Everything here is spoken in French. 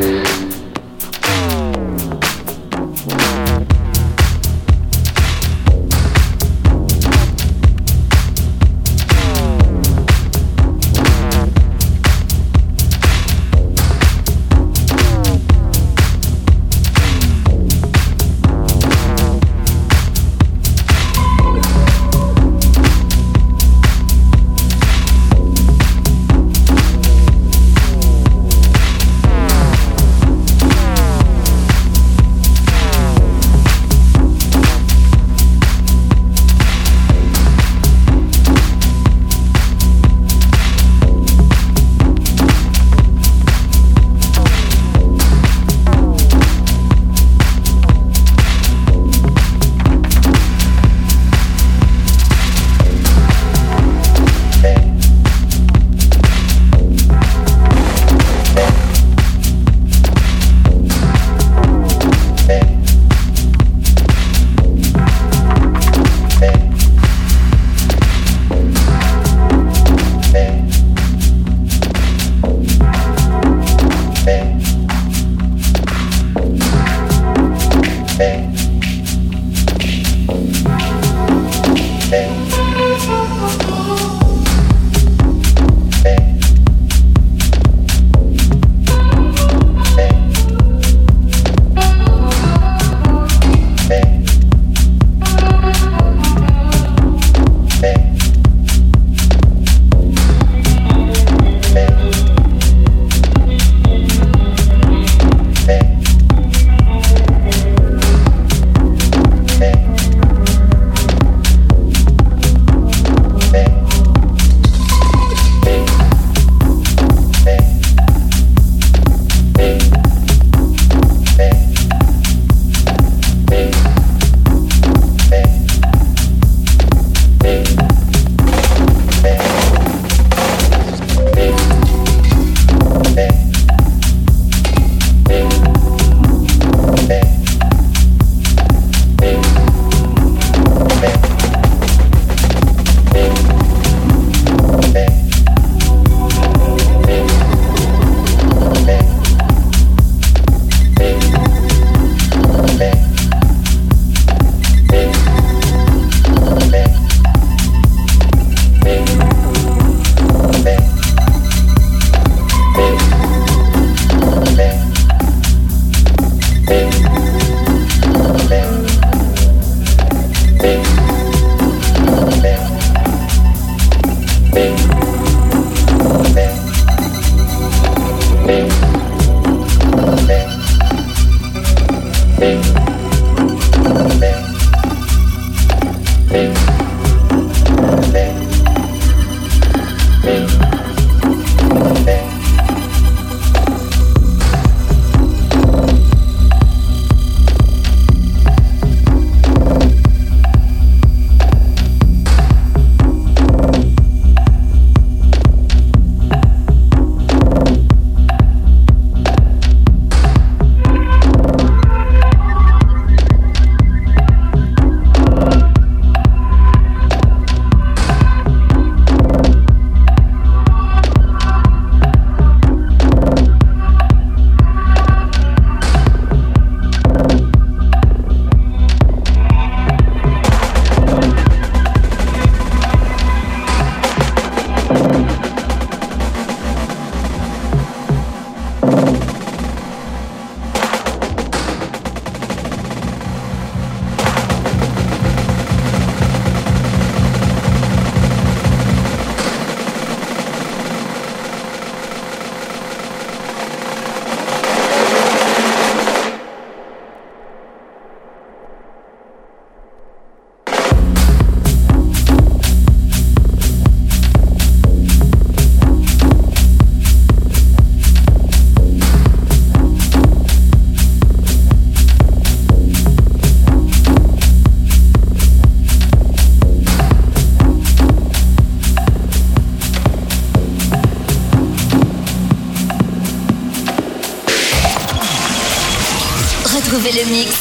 Amen.